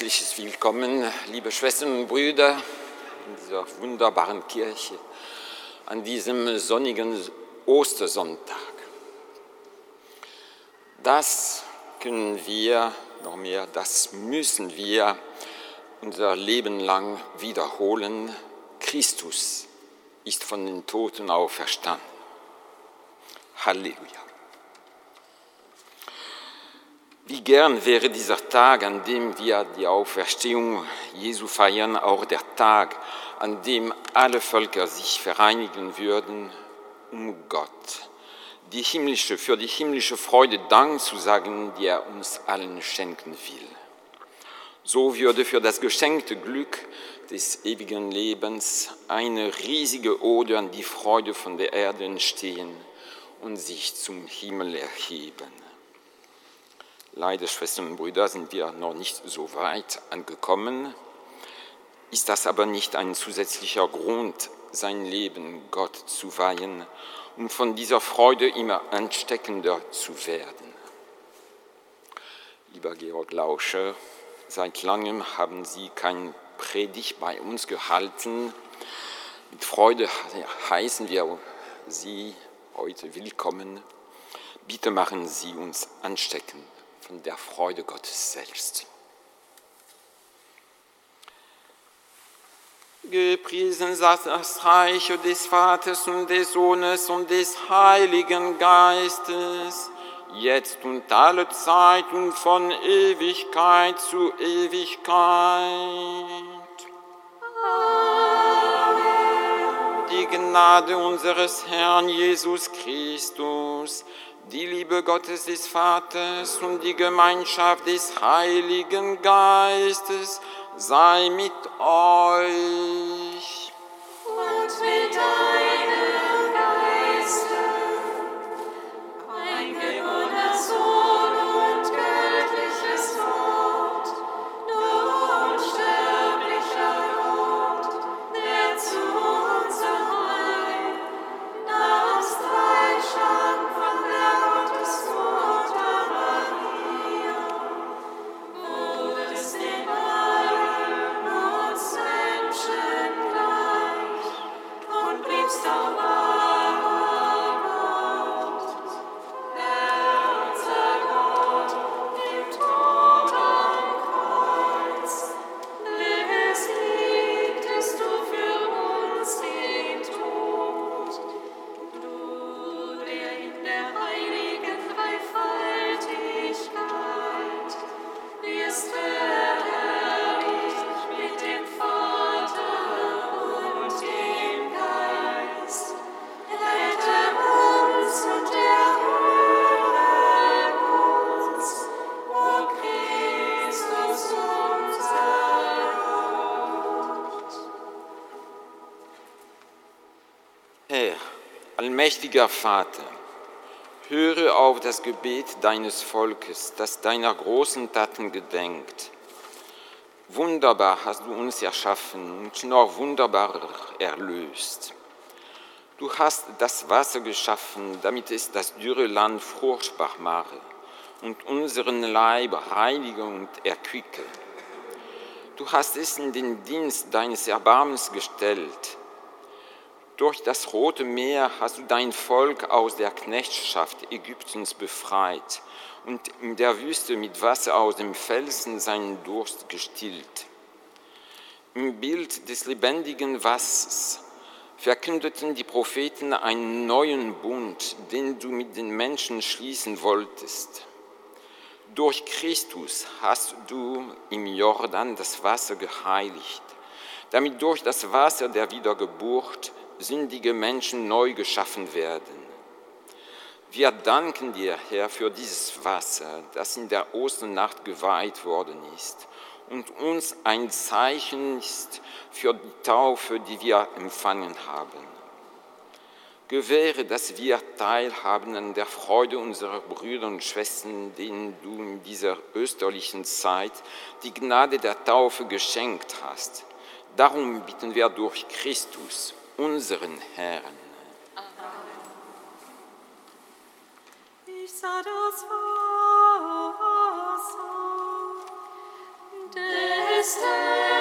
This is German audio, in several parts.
Herzliches Willkommen, liebe Schwestern und Brüder, in dieser wunderbaren Kirche an diesem sonnigen Ostersonntag. Das können wir, noch mehr, das müssen wir unser Leben lang wiederholen. Christus ist von den Toten auferstanden. Halleluja. Wie gern wäre dieser Tag, an dem wir die Auferstehung Jesu feiern, auch der Tag, an dem alle Völker sich vereinigen würden, um Gott, die himmlische, für die himmlische Freude Dank zu sagen, die er uns allen schenken will. So würde für das geschenkte Glück des ewigen Lebens eine riesige Ode an die Freude von der Erde entstehen und sich zum Himmel erheben. Leider, Schwestern und Brüder, sind wir noch nicht so weit angekommen. Ist das aber nicht ein zusätzlicher Grund, sein Leben Gott zu weihen, um von dieser Freude immer ansteckender zu werden? Lieber Georg Lauscher, seit langem haben Sie kein Predigt bei uns gehalten. Mit Freude heißen wir Sie heute willkommen. Bitte machen Sie uns anstecken von der Freude Gottes selbst. Gepriesen sei das Reich des Vaters und des Sohnes und des Heiligen Geistes, jetzt und alle Zeit und von Ewigkeit zu Ewigkeit. Amen. Die Gnade unseres Herrn Jesus Christus, die Liebe Gottes des Vaters und die Gemeinschaft des Heiligen Geistes sei mit euch. Und mit deinem allmächtiger Vater, höre auf das Gebet deines Volkes, das deiner großen Taten gedenkt. Wunderbar hast du uns erschaffen und noch wunderbarer erlöst. Du hast das Wasser geschaffen, damit es das dürre Land fruchtbar mache und unseren Leib reinige und erquicke. Du hast es in den Dienst deines Erbarmens gestellt. Durch das Rote Meer hast du dein Volk aus der Knechtschaft Ägyptens befreit und in der Wüste mit Wasser aus dem Felsen seinen Durst gestillt. Im Bild des lebendigen Wassers verkündeten die Propheten einen neuen Bund, den du mit den Menschen schließen wolltest. Durch Christus hast du im Jordan das Wasser geheiligt, damit durch das Wasser der Wiedergeburt sündige Menschen neu geschaffen werden. Wir danken dir, Herr, für dieses Wasser, das in der Osternacht geweiht worden ist und uns ein Zeichen ist für die Taufe, die wir empfangen haben. Gewähre, dass wir teilhaben an der Freude unserer Brüder und Schwestern, denen du in dieser österlichen Zeit die Gnade der Taufe geschenkt hast. Darum bitten wir durch Christus, unseren Herrn. Ich sah das Wasser, des Himmels.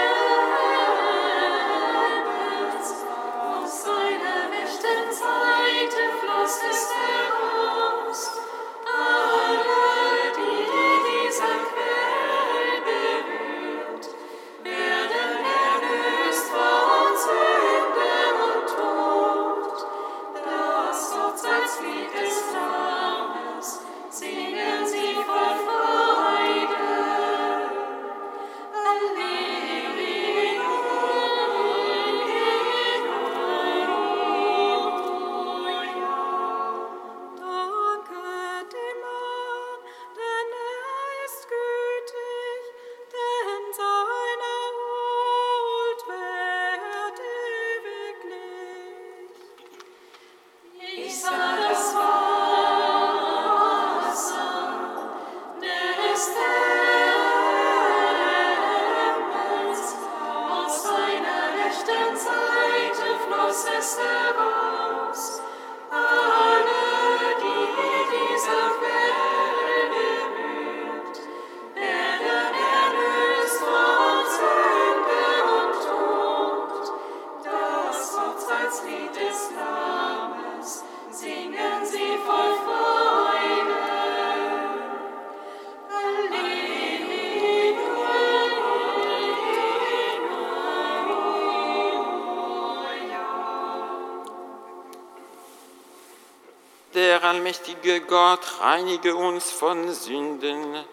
Allmächtige Gott reinige uns von Sünden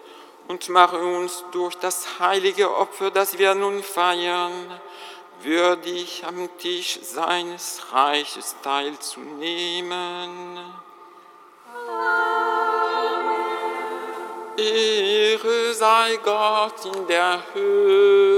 und mache uns durch das heilige Opfer, das wir nun feiern, würdig am Tisch seines Reiches teilzunehmen. Ehre sei Gott in der Höhe.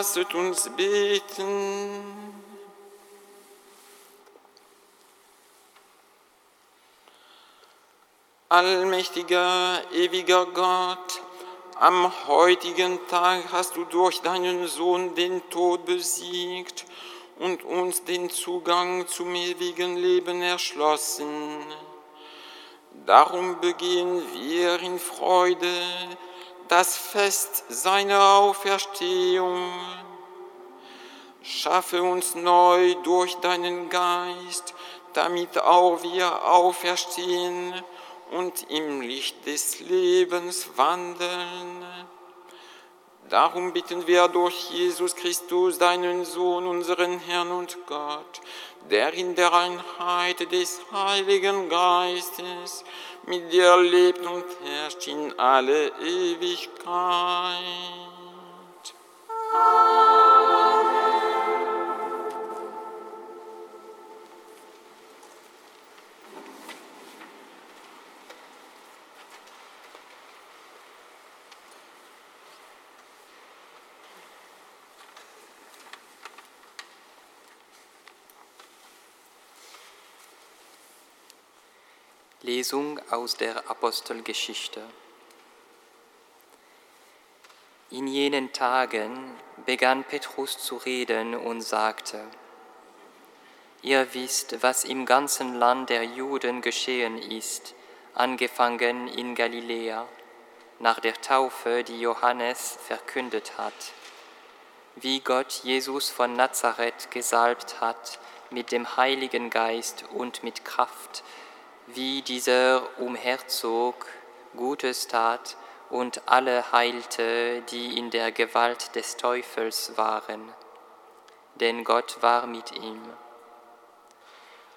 Lasset uns beten. Allmächtiger, ewiger Gott, am heutigen Tag hast du durch deinen Sohn den Tod besiegt und uns den Zugang zum ewigen Leben erschlossen. Darum begehen wir in Freude das Fest seiner Auferstehung. Schaffe uns neu durch deinen Geist, damit auch wir auferstehen und im Licht des Lebens wandeln. Darum bitten wir durch Jesus Christus, deinen Sohn, unseren Herrn und Gott, der in der Einheit des Heiligen Geistes mit dir lebt und herrscht in alle Ewigkeit. Lesung aus der Apostelgeschichte. In jenen Tagen begann Petrus zu reden und sagte, Ihr wisst, was im ganzen Land der Juden geschehen ist, angefangen in Galiläa, nach der Taufe, die Johannes verkündet hat, wie Gott Jesus von Nazareth gesalbt hat mit dem Heiligen Geist und mit Kraft, wie dieser umherzog, Gutes tat und alle heilte, die in der Gewalt des Teufels waren. Denn Gott war mit ihm.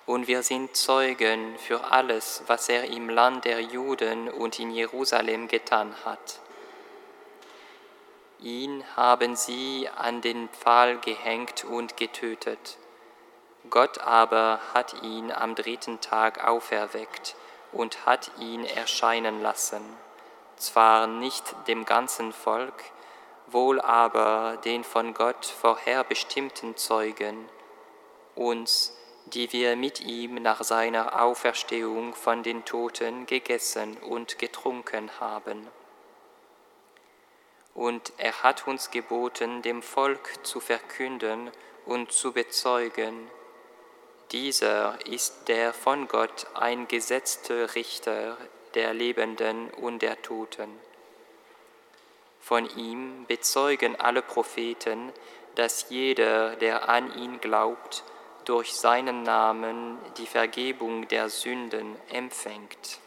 Und wir sind Zeugen für alles, was er im Land der Juden und in Jerusalem getan hat. Ihn haben sie an den Pfahl gehängt und getötet. Gott aber hat ihn am dritten Tag auferweckt und hat ihn erscheinen lassen, zwar nicht dem ganzen Volk, wohl aber den von Gott vorherbestimmten Zeugen, uns, die wir mit ihm nach seiner Auferstehung von den Toten gegessen und getrunken haben. Und er hat uns geboten, dem Volk zu verkünden und zu bezeugen, dieser ist der von Gott eingesetzte Richter der Lebenden und der Toten. Von ihm bezeugen alle Propheten, dass jeder, der an ihn glaubt, durch seinen Namen die Vergebung der Sünden empfängt.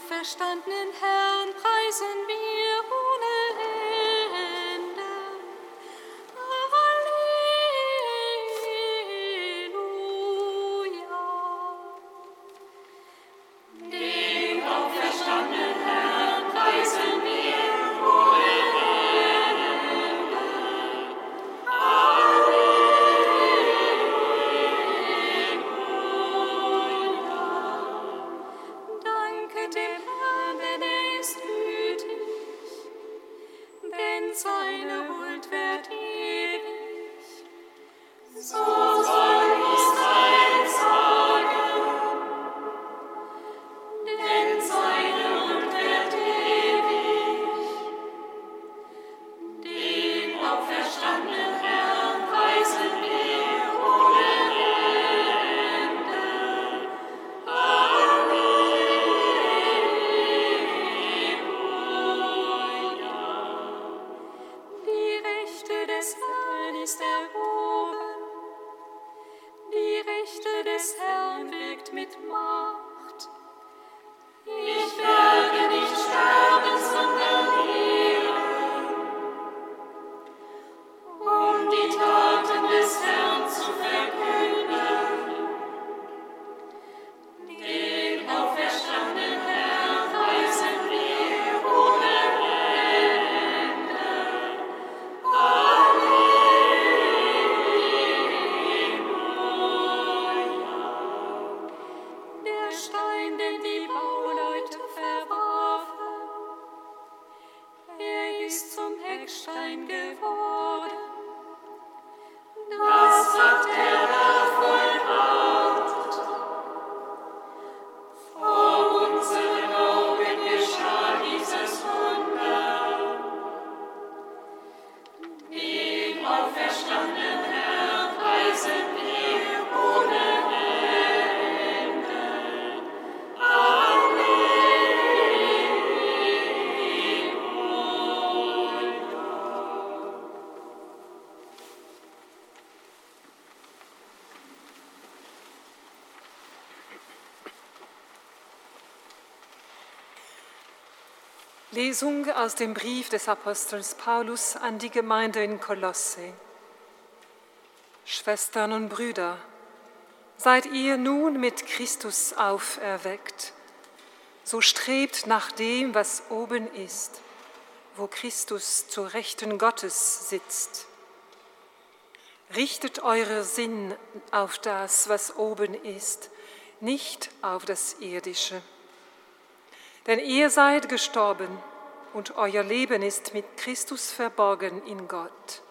Auferstandenen Herrn preisen wir Lesung aus dem Brief des Apostels Paulus an die Gemeinde in Kolosse. Schwestern und Brüder, seid ihr nun mit Christus auferweckt, so strebt nach dem, was oben ist, wo Christus zur Rechten Gottes sitzt. Richtet eure Sinn auf das, was oben ist, nicht auf das Irdische. Denn ihr seid gestorben und euer Leben ist mit Christus verborgen in Gott.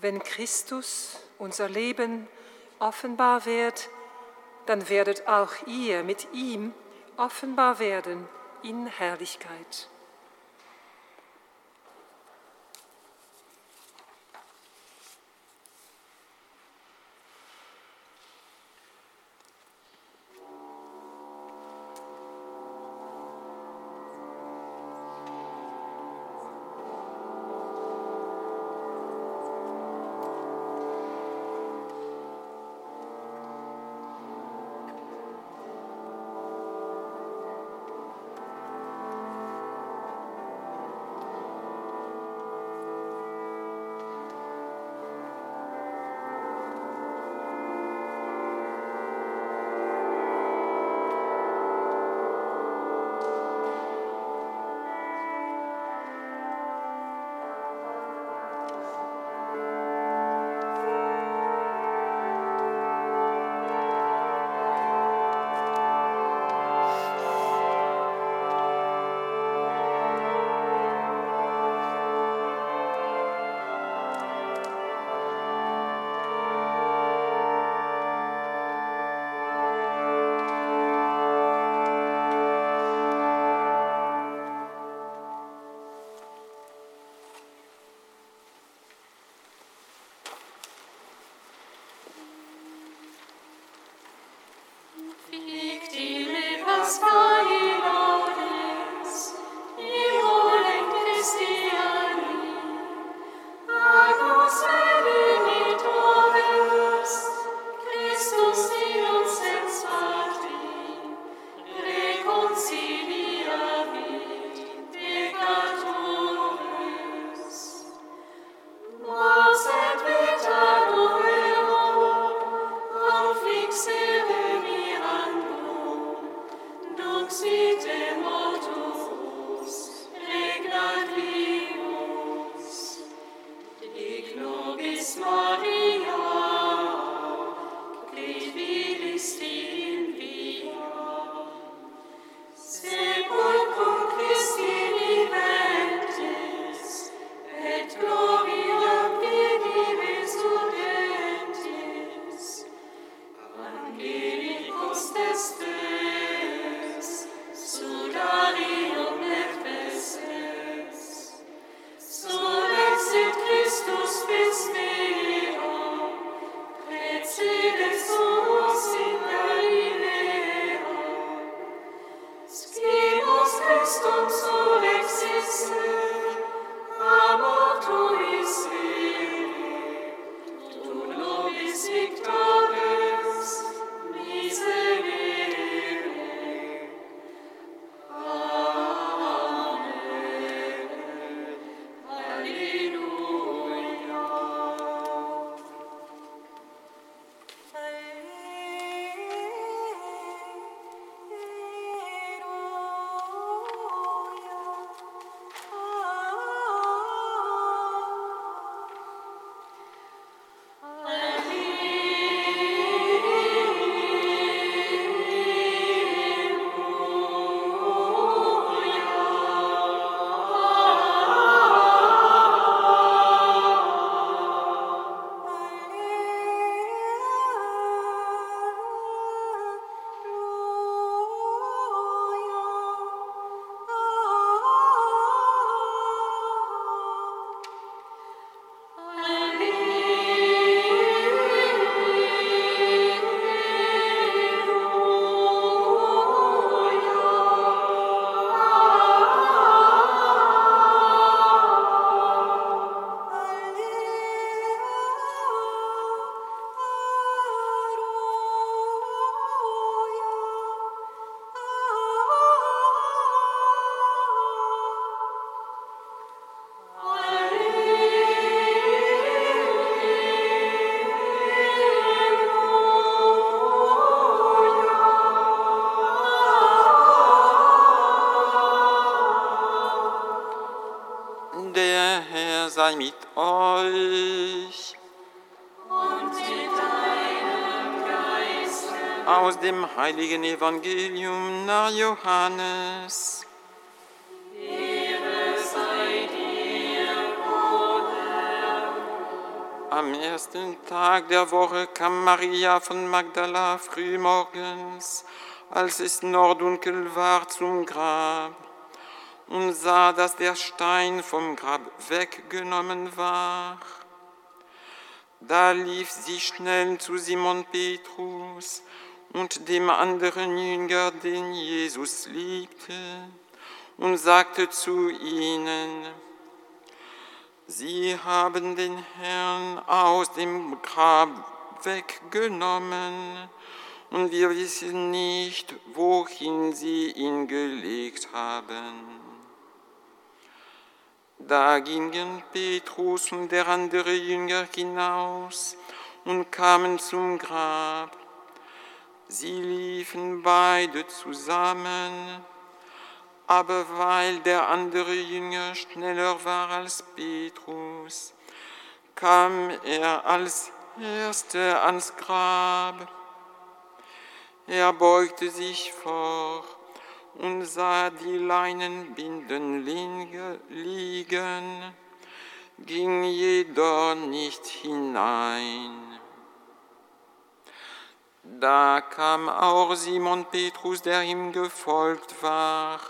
Wenn Christus, unser Leben, offenbar wird, dann werdet auch ihr mit ihm offenbar werden in Herrlichkeit. Dem heiligen Evangelium nach Johannes. Ehre sei dir, o Herr. Am ersten Tag der Woche kam Maria von Magdala frühmorgens, als es noch dunkel war, zum Grab und sah, dass der Stein vom Grab weggenommen war. Da lief sie schnell zu Simon Petrus und dem anderen Jünger, den Jesus liebte, und sagte zu ihnen, Sie haben den Herrn aus dem Grab weggenommen und wir wissen nicht, wohin sie ihn gelegt haben. Da gingen Petrus und der andere Jünger hinaus und kamen zum Grab. Sie liefen beide zusammen, aber weil der andere Jünger schneller war als Petrus, kam er als Erster ans Grab. Er beugte sich vor und sah die Leinenbinden liegen, ging jedoch nicht hinein. Da kam auch Simon Petrus, der ihm gefolgt war,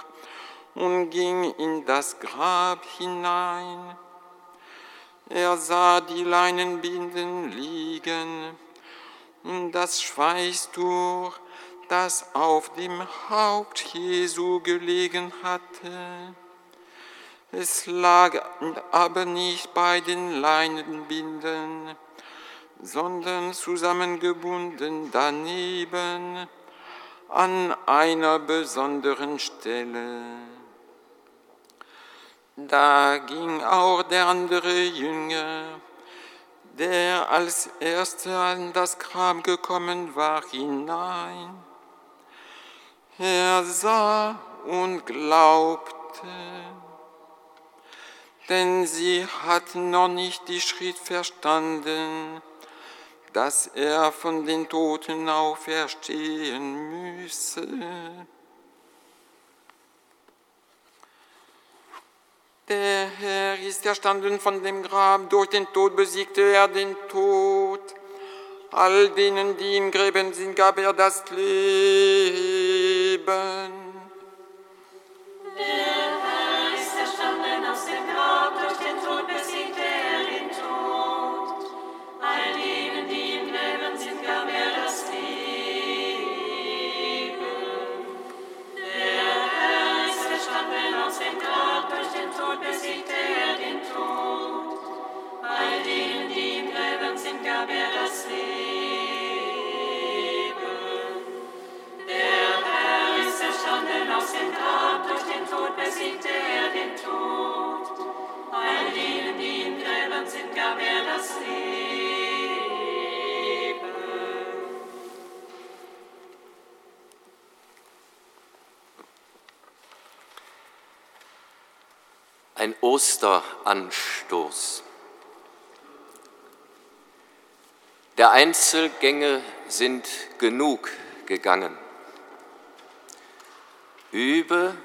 und ging in das Grab hinein. Er sah die Leinenbinden liegen und das Schweißtuch, das auf dem Haupt Jesu gelegen hatte. Es lag aber nicht bei den Leinenbinden, sondern zusammengebunden daneben an einer besonderen Stelle. Da ging auch der andere Jünger, der als erster an das Grab gekommen war, hinein. Er sah und glaubte, denn sie hatten noch nicht die Schrift verstanden, dass er von den Toten auferstehen müsse. Der Herr ist erstanden von dem Grab, durch den Tod besiegte er den Tod. All denen, die im Gräben sind, gab er das Leben. Besiegte er den Tod. All denen, die in Gräbern sind, gab er das Leben. Ein Osteranstoß. Der Einzelgänge sind genug gegangen. Übe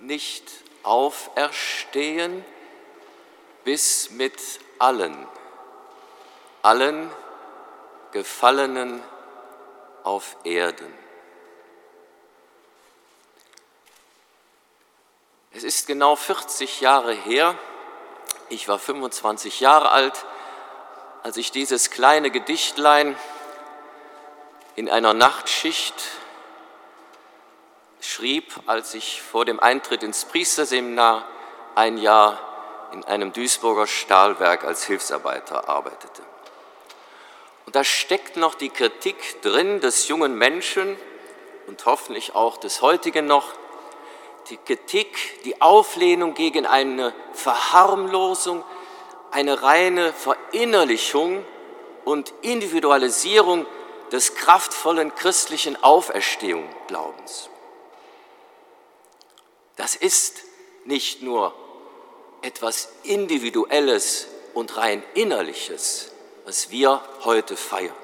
nicht auferstehen bis mit allen, allen Gefallenen auf Erden. Es ist genau 40 Jahre her, ich war 25 Jahre alt, als ich dieses kleine Gedichtlein in einer Nachtschicht schrieb, als ich vor dem Eintritt ins Priesterseminar ein Jahr in einem Duisburger Stahlwerk als Hilfsarbeiter arbeitete. Und da steckt noch die Kritik drin des jungen Menschen und hoffentlich auch des heutigen noch, die Kritik, die Auflehnung gegen eine Verharmlosung, eine reine Verinnerlichung und Individualisierung des kraftvollen christlichen Auferstehungsglaubens. Das ist nicht nur etwas Individuelles und rein Innerliches, was wir heute feiern.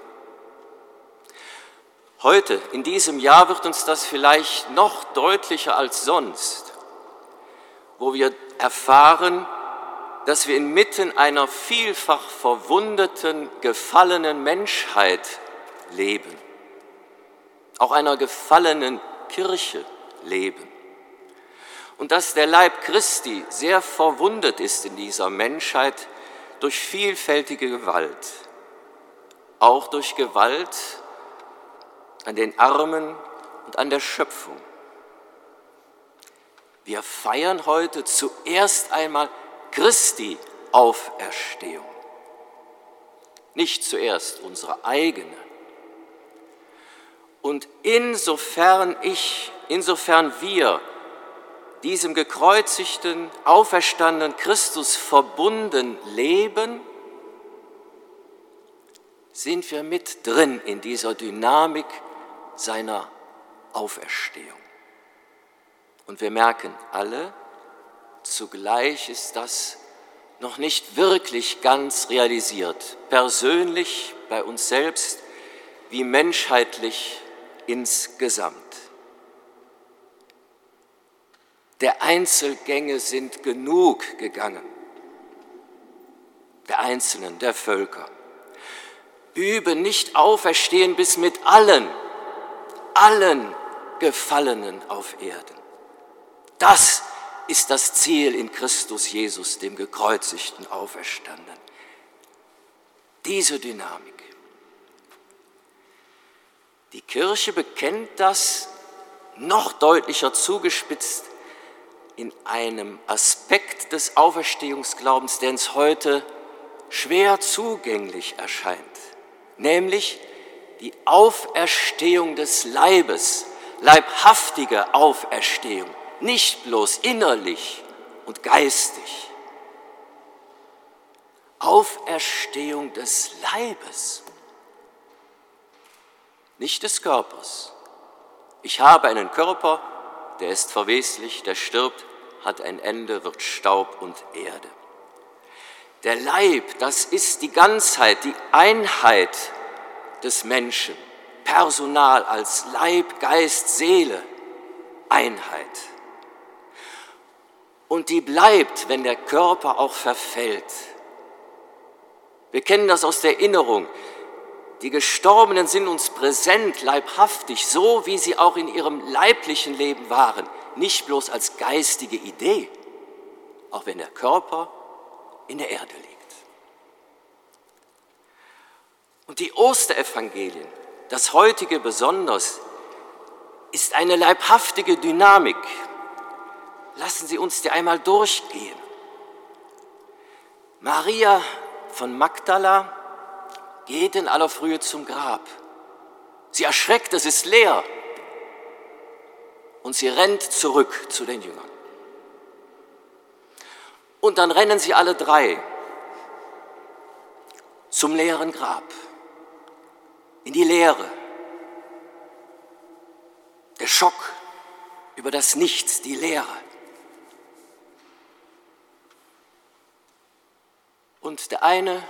Heute, in diesem Jahr, wird uns das vielleicht noch deutlicher als sonst, wo wir erfahren, dass wir inmitten einer vielfach verwundeten, gefallenen Menschheit leben, auch einer gefallenen Kirche leben. Und dass der Leib Christi sehr verwundet ist in dieser Menschheit durch vielfältige Gewalt, auch durch Gewalt an den Armen und an der Schöpfung. Wir feiern heute zuerst einmal Christi Auferstehung, nicht zuerst unsere eigene. Und insofern ich, insofern wir diesem gekreuzigten, auferstandenen Christus verbunden leben, sind wir mit drin in dieser Dynamik seiner Auferstehung. Und wir merken alle, zugleich ist das noch nicht wirklich ganz realisiert, persönlich bei uns selbst wie menschheitlich insgesamt. Der Einzelgänge sind genug gegangen, der Einzelnen, der Völker. Übe nicht auferstehen bis mit allen, allen Gefallenen auf Erden. Das ist das Ziel in Christus Jesus, dem gekreuzigten Auferstandenen. Diese Dynamik. Die Kirche bekennt das noch deutlicher zugespitzt in einem Aspekt des Auferstehungsglaubens, der uns heute schwer zugänglich erscheint, nämlich die Auferstehung des Leibes, leibhaftige Auferstehung, nicht bloß innerlich und geistig. Auferstehung des Leibes, nicht des Körpers. Ich habe einen Körper, der ist verweslich, der stirbt, hat ein Ende, wird Staub und Erde. Der Leib, das ist die Ganzheit, die Einheit des Menschen, Personal als Leib, Geist, Seele, Einheit. Und die bleibt, wenn der Körper auch verfällt. Wir kennen das aus der Erinnerung. Die Gestorbenen sind uns präsent, leibhaftig, so wie sie auch in ihrem leiblichen Leben waren, nicht bloß als geistige Idee, auch wenn der Körper in der Erde liegt. Und die Osterevangelien, das heutige besonders, ist eine leibhaftige Dynamik. Lassen Sie uns die einmal durchgehen. Maria von Magdala geht in aller Frühe zum Grab. Sie erschreckt, es ist leer. Und sie rennt zurück zu den Jüngern. Und dann rennen sie alle drei zum leeren Grab, in die Leere. Der Schock über das Nichts, die Leere. Und der eine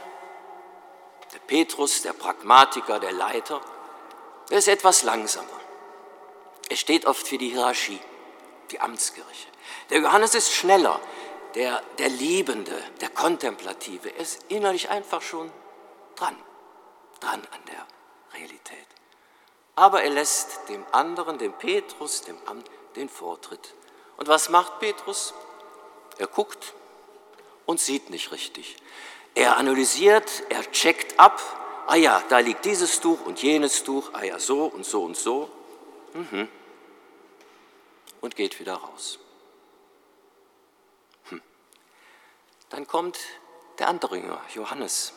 der Petrus, der Pragmatiker, der Leiter, der ist etwas langsamer. Er steht oft für die Hierarchie, die Amtskirche. Der Johannes ist schneller, der, der Liebende, der Kontemplative. Er ist innerlich einfach schon dran, dran an der Realität. Aber er lässt dem anderen, dem Petrus, dem Amt, den Vortritt. Und was macht Petrus? Er guckt und sieht nicht richtig. Er analysiert, er checkt ab, ah ja, da liegt dieses Tuch und jenes Tuch, ah ja, so und so und so. Mhm. Und geht wieder raus. Hm. Dann kommt der andere Jünger, Johannes.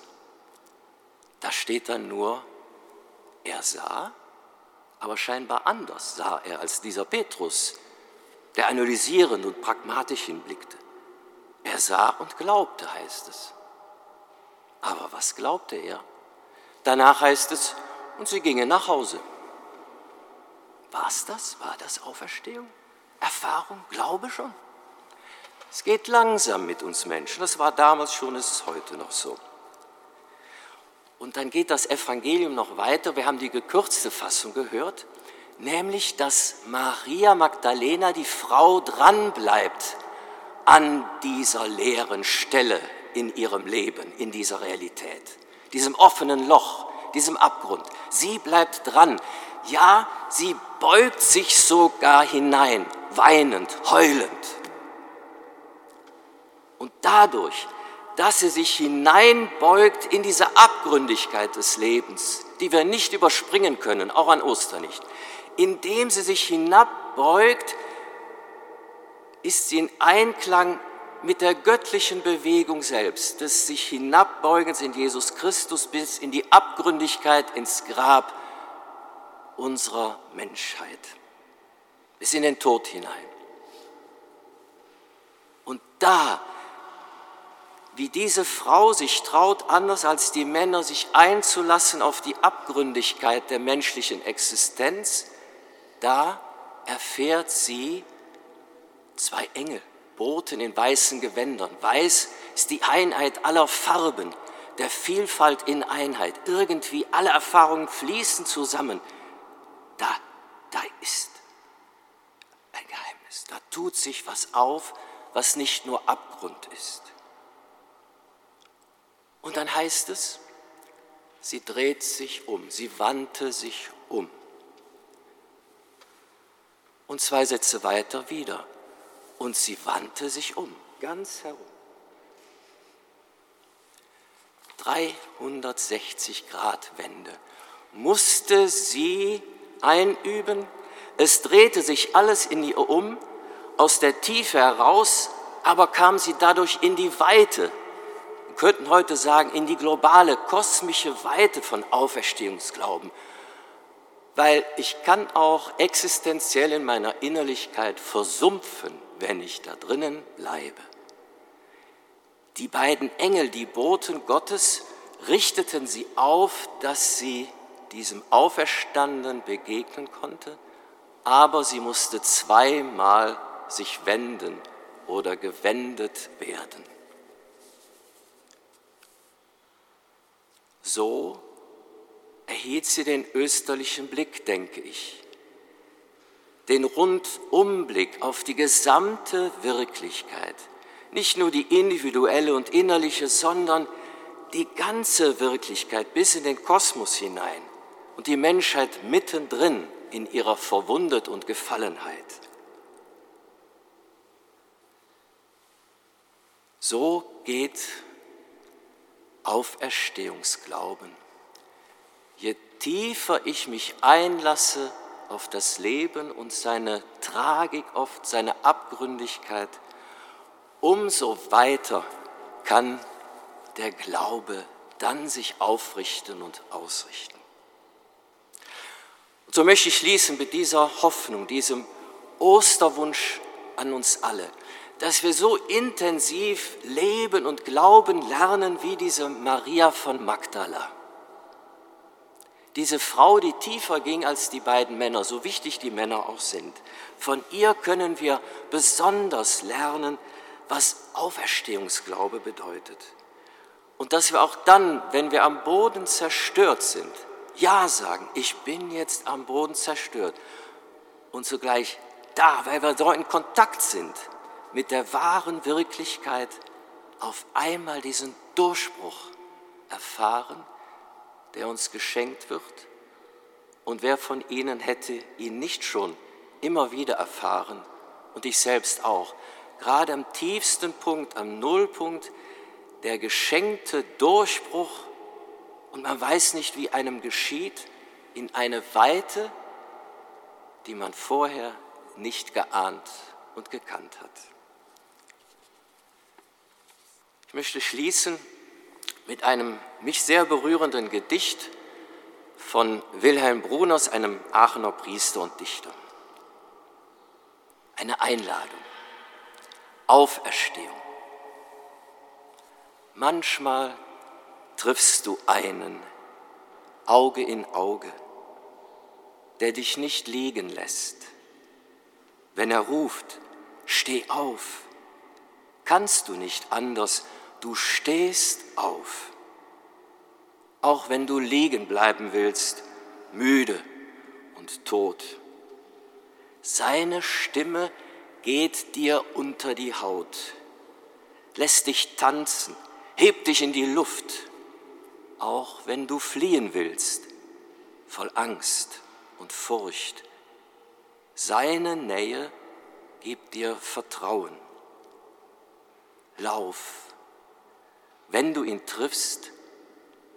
Da steht dann nur, er sah, aber scheinbar anders sah er als dieser Petrus, der analysierend und pragmatisch hinblickte. Er sah und glaubte, heißt es. Aber was glaubte er? Danach heißt es, und sie gingen nach Hause. War es das? War das Auferstehung? Erfahrung? Glaube schon? Es geht langsam mit uns Menschen. Das war damals schon, es ist heute noch so. Und dann geht das Evangelium noch weiter. Wir haben die gekürzte Fassung gehört, nämlich, dass Maria Magdalena, die Frau, dranbleibt an dieser leeren Stelle in ihrem Leben, in dieser Realität, diesem offenen Loch, diesem Abgrund. Sie bleibt dran. Ja, sie beugt sich sogar hinein, weinend, heulend. Und dadurch dass er sich hineinbeugt in diese Abgründigkeit des Lebens, die wir nicht überspringen können, auch an Ostern nicht. Indem sie sich hinabbeugt, ist sie in Einklang mit der göttlichen Bewegung selbst, des sich hinabbeugens in Jesus Christus bis in die Abgründigkeit, ins Grab unserer Menschheit, bis in den Tod hinein. Und da wie diese Frau sich traut, anders als die Männer, sich einzulassen auf die Abgründigkeit der menschlichen Existenz, da erfährt sie zwei Engel, Boten in weißen Gewändern. Weiß ist die Einheit aller Farben, der Vielfalt in Einheit. Irgendwie alle Erfahrungen fließen zusammen. Da, da ist ein Geheimnis. Da tut sich was auf, was nicht nur Abgrund ist. Und dann heißt es, sie dreht sich um, sie wandte sich um. Und zwei Sätze weiter wieder. Und sie wandte sich um, ganz herum. 360 Grad Wende musste sie einüben. Es drehte sich alles in ihr um, aus der Tiefe heraus, aber kam sie dadurch in die Weite, könnten heute sagen, in die globale, kosmische Weite von Auferstehungsglauben. Weil ich kann auch existenziell in meiner Innerlichkeit versumpfen, wenn ich da drinnen bleibe. Die beiden Engel, die Boten Gottes, richteten sie auf, dass sie diesem Auferstandenen begegnen konnte, aber sie musste zweimal sich wenden oder gewendet werden. So erhielt sie den österlichen Blick, denke ich, den Rundumblick auf die gesamte Wirklichkeit, nicht nur die individuelle und innerliche, sondern die ganze Wirklichkeit bis in den Kosmos hinein und die Menschheit mittendrin in ihrer Verwundet und Gefallenheit. So geht Auferstehungsglauben. Je tiefer ich mich einlasse auf das Leben und seine Tragik, oft seine Abgründigkeit, umso weiter kann der Glaube dann sich aufrichten und ausrichten. Und so möchte ich schließen mit dieser Hoffnung, diesem Osterwunsch an uns alle dass wir so intensiv leben und glauben lernen wie diese Maria von Magdala. Diese Frau, die tiefer ging als die beiden Männer, so wichtig die Männer auch sind. Von ihr können wir besonders lernen, was Auferstehungsglaube bedeutet. Und dass wir auch dann, wenn wir am Boden zerstört sind, Ja sagen, ich bin jetzt am Boden zerstört. Und zugleich da, weil wir so in Kontakt sind mit der wahren Wirklichkeit auf einmal diesen Durchbruch erfahren, der uns geschenkt wird. Und wer von Ihnen hätte ihn nicht schon immer wieder erfahren und ich selbst auch, gerade am tiefsten Punkt, am Nullpunkt, der geschenkte Durchbruch und man weiß nicht, wie einem geschieht, in eine Weite, die man vorher nicht geahnt und gekannt hat. Ich möchte schließen mit einem mich sehr berührenden Gedicht von Wilhelm Bruners, einem Aachener Priester und Dichter. Eine Einladung, Auferstehung. Manchmal triffst du einen, Auge in Auge, der dich nicht liegen lässt. Wenn er ruft, steh auf, kannst du nicht anders, du stehst auf. Auch wenn du liegen bleiben willst, müde und tot. Seine Stimme geht dir unter die Haut, lässt dich tanzen, hebt dich in die Luft, auch wenn du fliehen willst, voll Angst und Furcht. Seine Nähe gibt dir Vertrauen. Lauf, wenn du ihn triffst,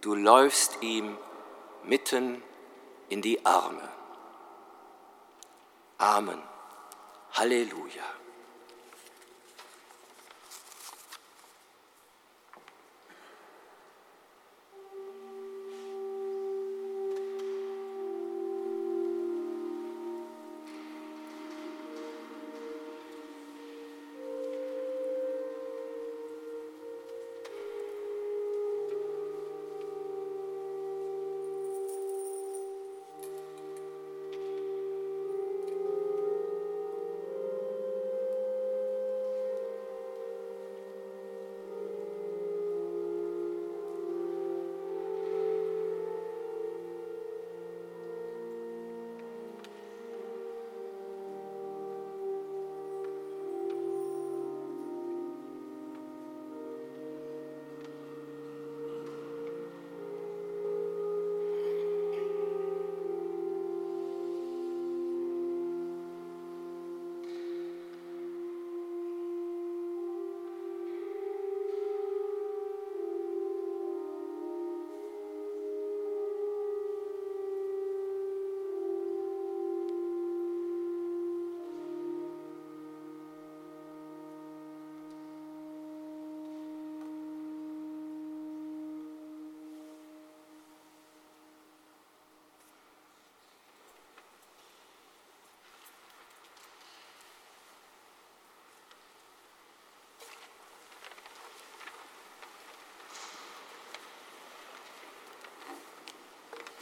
du läufst ihm mitten in die Arme. Amen. Halleluja.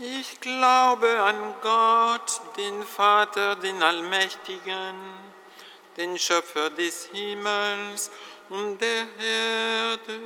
Ich glaube an Gott, den Vater, den Allmächtigen, den Schöpfer des Himmels und der Erde.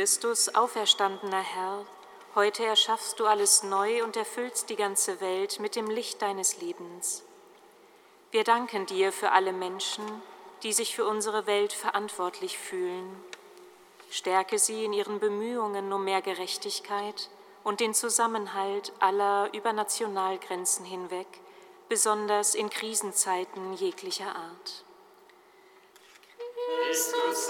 Christus auferstandener Herr, heute erschaffst du alles neu und erfüllst die ganze Welt mit dem Licht deines Lebens. Wir danken dir für alle Menschen, die sich für unsere Welt verantwortlich fühlen. Stärke sie in ihren Bemühungen um mehr Gerechtigkeit und den Zusammenhalt aller über Nationalgrenzen hinweg, besonders in Krisenzeiten jeglicher Art. Christus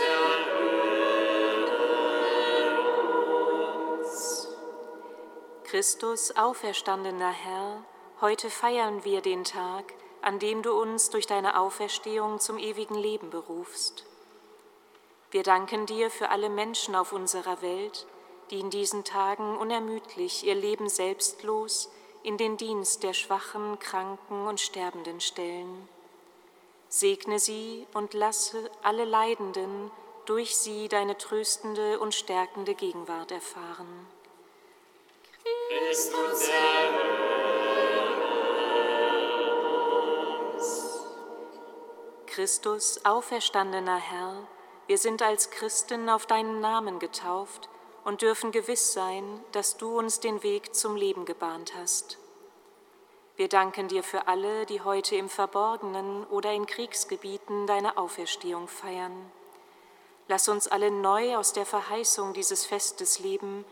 Christus, auferstandener Herr, heute feiern wir den Tag, an dem du uns durch deine Auferstehung zum ewigen Leben berufst. Wir danken dir für alle Menschen auf unserer Welt, die in diesen Tagen unermüdlich ihr Leben selbstlos in den Dienst der Schwachen, Kranken und Sterbenden stellen. Segne sie und lasse alle Leidenden durch sie deine tröstende und stärkende Gegenwart erfahren. Christus, Christus, auferstandener Herr, wir sind als Christen auf deinen Namen getauft und dürfen gewiss sein, dass du uns den Weg zum Leben gebahnt hast. Wir danken dir für alle, die heute im Verborgenen oder in Kriegsgebieten deine Auferstehung feiern. Lass uns alle neu aus der Verheißung dieses Festes leben,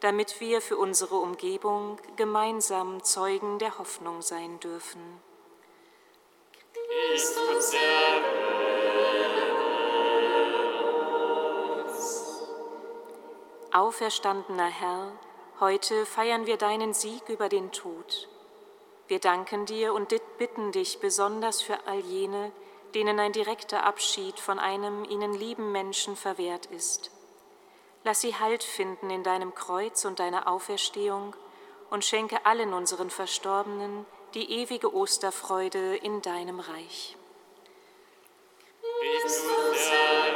damit wir für unsere Umgebung gemeinsam Zeugen der Hoffnung sein dürfen. Christus, Auferstandener Herr, heute feiern wir deinen Sieg über den Tod. Wir danken dir und bitten dich besonders für all jene, denen ein direkter Abschied von einem ihnen lieben Menschen verwehrt ist. Lass sie Halt finden in deinem Kreuz und deiner Auferstehung und schenke allen unseren Verstorbenen die ewige Osterfreude in deinem Reich. Christus, wird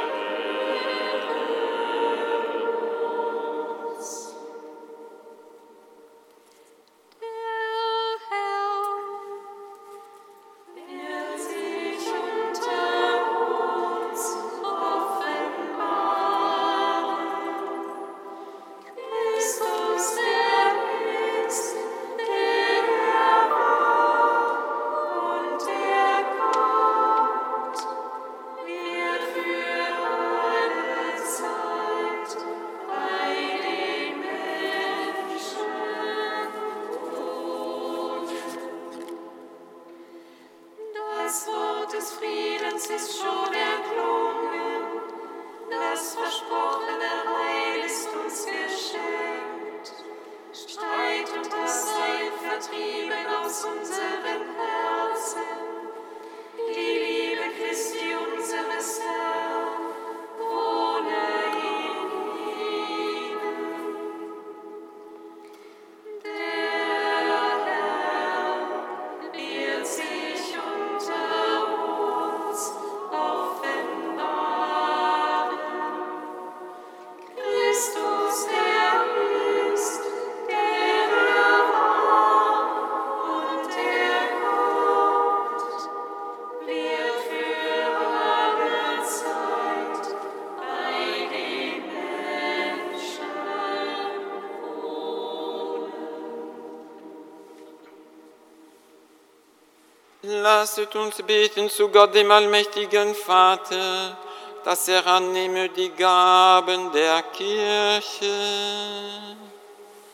Lasset uns beten zu Gott, dem allmächtigen Vater, dass er annehme die Gaben der Kirche.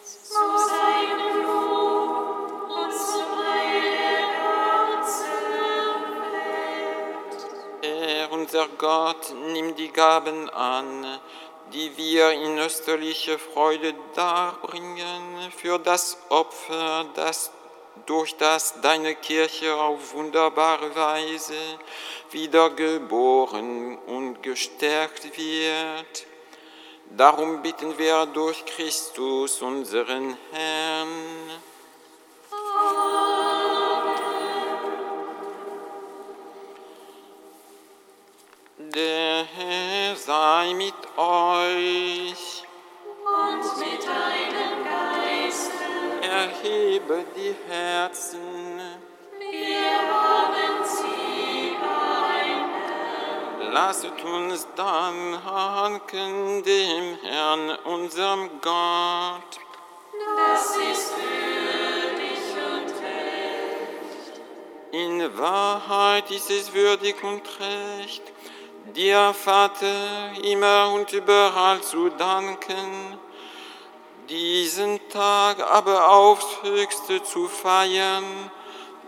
Zu seinem Lob und zum Heil der ganzen Welt. Herr, unser Gott, nimm die Gaben an, die wir in österliche Freude darbringen, für das Opfer, das durch das deine Kirche auf wunderbare Weise wiedergeboren und gestärkt wird. Darum bitten wir durch Christus, unseren Herrn. Der Herr sei mit euch. Erhebe die Herzen. wir haben sie beim Lasset uns dann danken dem Herrn, unserem Gott. Das ist würdig und recht. In Wahrheit ist es würdig und recht, dir, Vater, immer und überall zu danken, diesen Tag aber aufs höchste zu feiern,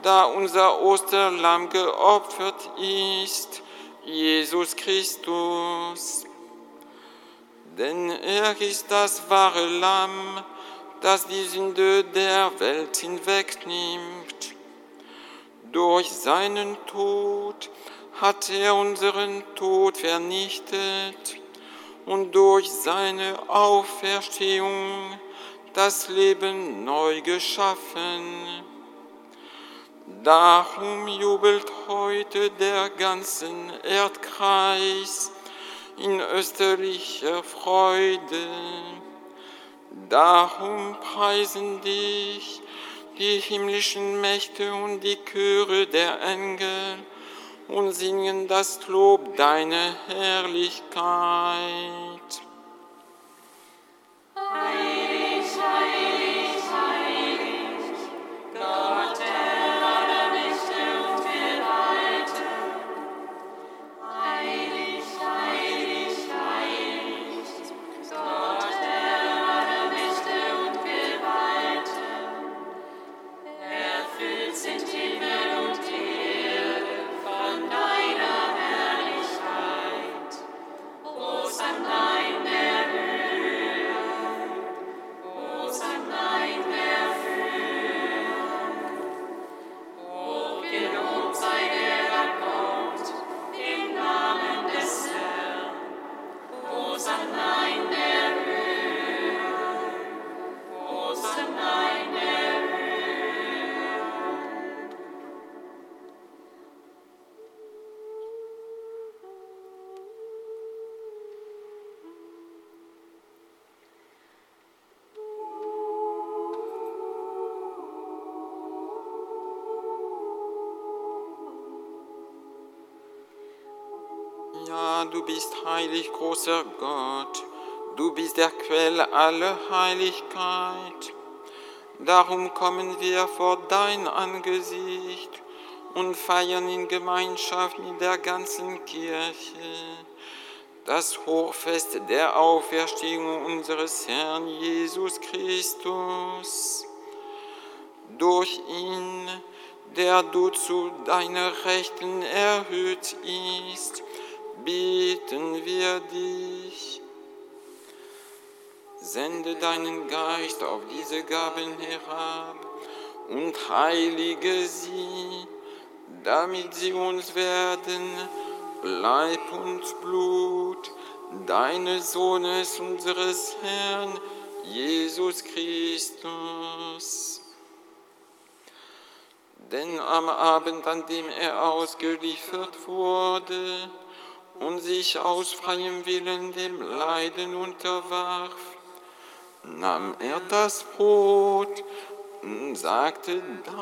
da unser Osterlamm geopfert ist, Jesus Christus. Denn er ist das wahre Lamm, das die Sünde der Welt hinwegnimmt. Durch seinen Tod hat er unseren Tod vernichtet und durch seine Auferstehung das Leben neu geschaffen. Darum jubelt heute der ganzen Erdkreis in österlicher Freude. Darum preisen dich die himmlischen Mächte und die Chöre der Engel und singen das Lob deiner Herrlichkeit. Heilig, bist heilig, großer Gott. Du bist der Quell aller Heiligkeit. Darum kommen wir vor dein Angesicht und feiern in Gemeinschaft mit der ganzen Kirche das Hochfest der Auferstehung unseres Herrn Jesus Christus. Durch ihn, der du zu deiner Rechten erhöht ist, beten wir dich. Sende deinen Geist auf diese Gaben herab und heilige sie, damit sie uns werden, Leib und Blut deines Sohnes, unseres Herrn Jesus Christus. Denn am Abend, an dem er ausgeliefert wurde und sich aus freiem Willen dem Leiden unterwarf, nahm er das Brot und sagte Dank,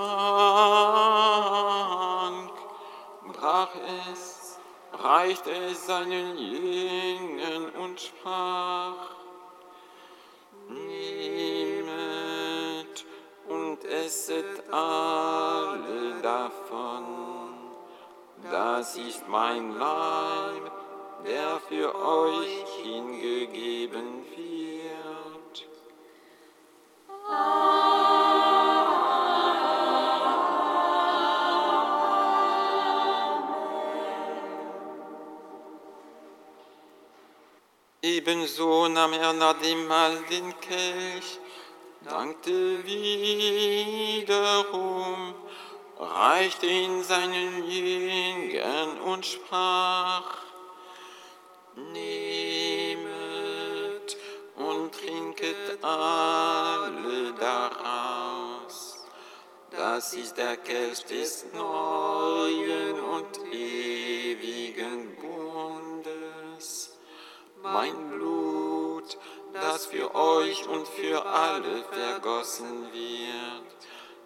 brach es, reichte es seinen Jüngern und sprach, Nehmet und esset alle davon. Das ist mein Leib, der für euch hingegeben wird. Ebenso nahm er nach dem Mahl den Kelch, dankte wiederum, reichte ihn seinen Jüngern und sprach, Nehmet und trinket alle daraus. Das ist der Kelch des neuen und ewigen Bundes. Mein Blut, das für euch und für alle vergossen wird,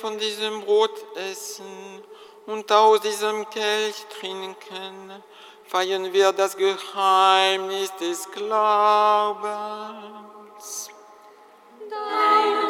von diesem Brot essen und aus diesem Kelch trinken, feiern wir das Geheimnis des Glaubens. Deinen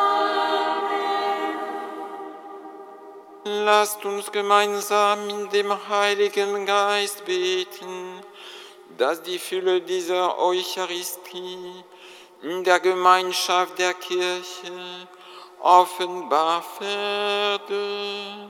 Lasst uns gemeinsam in dem Heiligen Geist beten, dass die Fülle dieser Eucharistie in der Gemeinschaft der Kirche offenbar werde.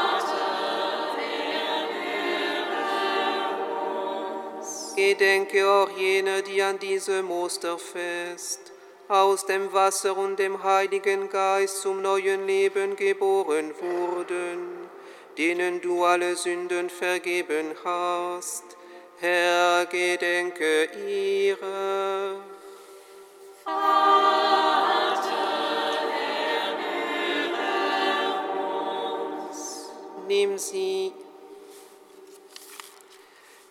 Gedenke auch jener, die an diesem Osterfest aus dem Wasser und dem Heiligen Geist zum neuen Leben geboren wurden, denen du alle Sünden vergeben hast. Herr, gedenke ihrer. Nimm sie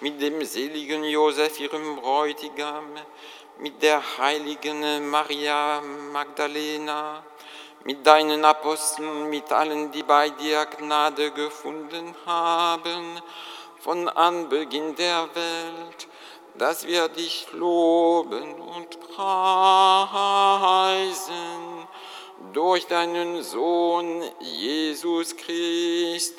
mit dem seligen Josef, ihrem Bräutigam, mit der heiligen Maria Magdalena, mit deinen Aposteln, mit allen, die bei dir Gnade gefunden haben, von Anbeginn der Welt, dass wir dich loben und preisen durch deinen Sohn Jesus Christus.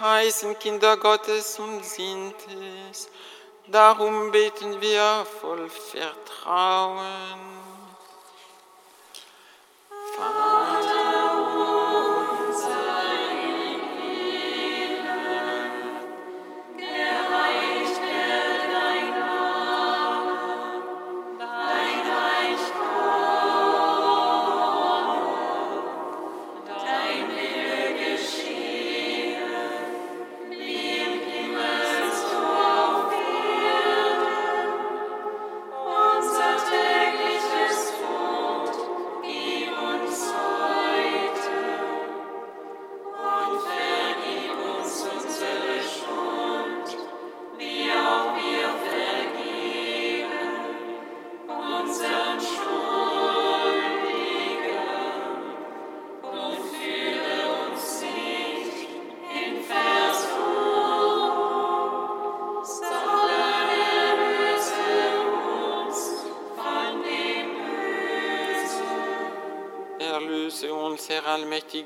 heißen Kinder Gottes und sind es. Darum beten wir voll Vertrauen. Unser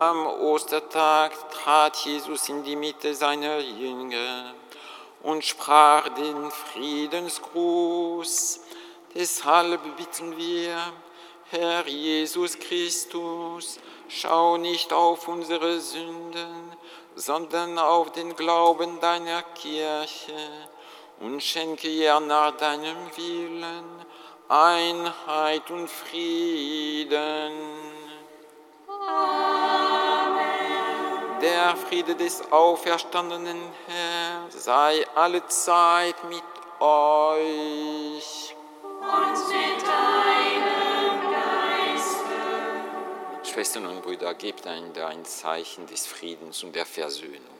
Am Ostertag trat Jesus in die Mitte seiner Jünger und sprach den Friedensgruß. Deshalb bitten wir, Herr Jesus Christus, schau nicht auf unsere Sünden, sondern auf den Glauben deiner Kirche und schenke ihr nach deinem Willen Einheit und Frieden. Der Friede des auferstandenen Herrn sei alle Zeit mit euch. Und mit deinem Geiste. Schwestern und Brüder, gebt einander ein Zeichen des Friedens und der Versöhnung.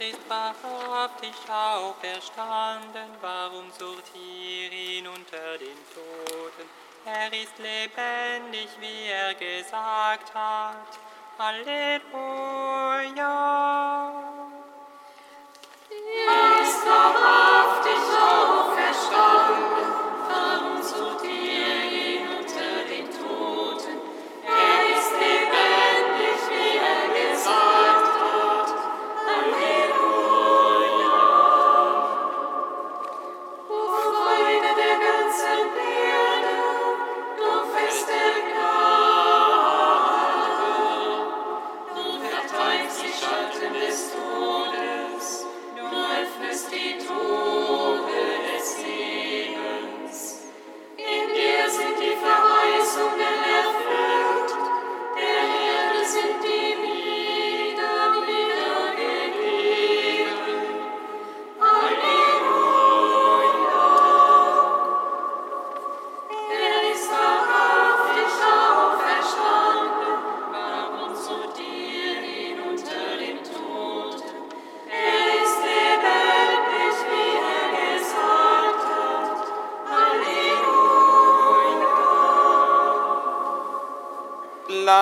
er ist wahrhaftig auferstanden, warum sucht ihr ihn unter den Toten? Er ist lebendig, wie er gesagt hat. Halleluja.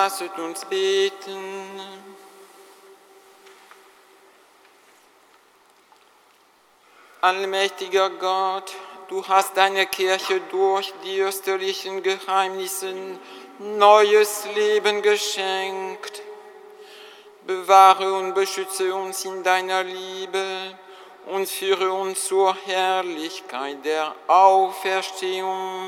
Lasset uns beten. Allmächtiger Gott, du hast deiner Kirche durch die österlichen Geheimnisse neues Leben geschenkt. Bewahre und beschütze uns in deiner Liebe und führe uns zur Herrlichkeit der Auferstehung.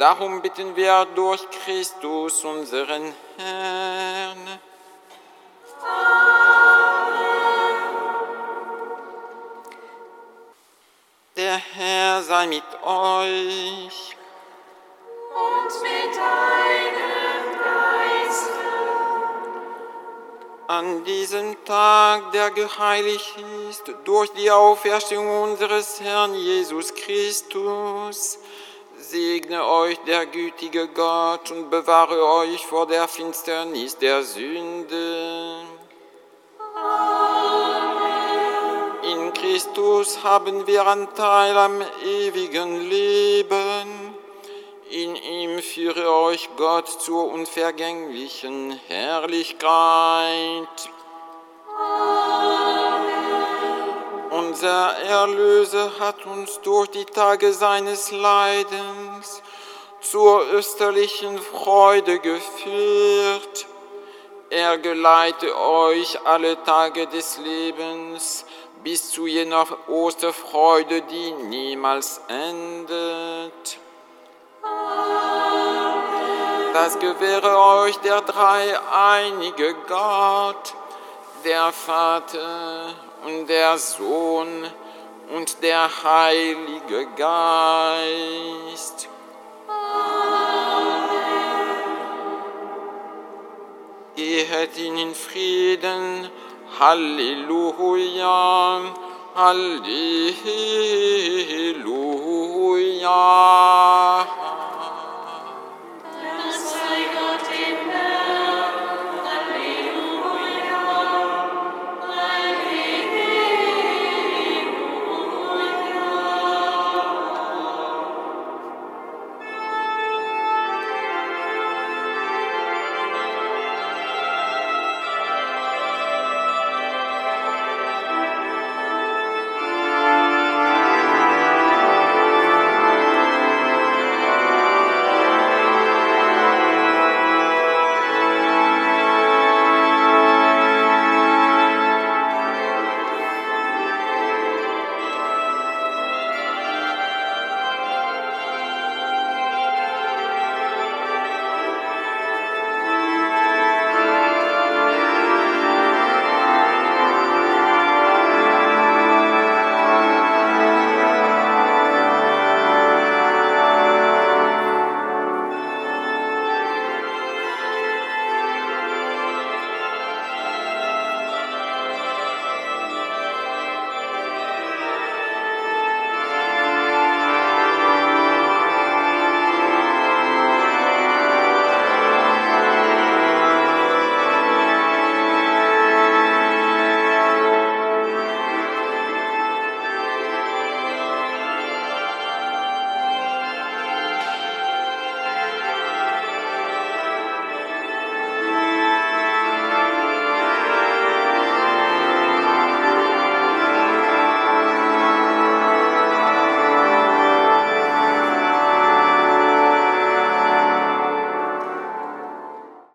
Darum bitten wir durch Christus, unseren Herrn. Der Herr sei mit euch. Und mit deinem Geiste. An diesem Tag, der geheiligt ist durch die Auferstehung unseres Herrn Jesus Christus, segne euch der gütige Gott und bewahre euch vor der Finsternis der Sünde. In Christus haben wir Anteil am ewigen Leben. In ihm führe euch Gott zur unvergänglichen Herrlichkeit. Unser Erlöser hat uns durch die Tage seines Leidens zur österlichen Freude geführt. Er geleite euch alle Tage des Lebens bis zu jener Osterfreude, die niemals endet. Das gewähre euch der dreieinige Gott, der Vater der Sohn und der Heilige Geist. Gehet in Frieden. Halleluja. Halleluja.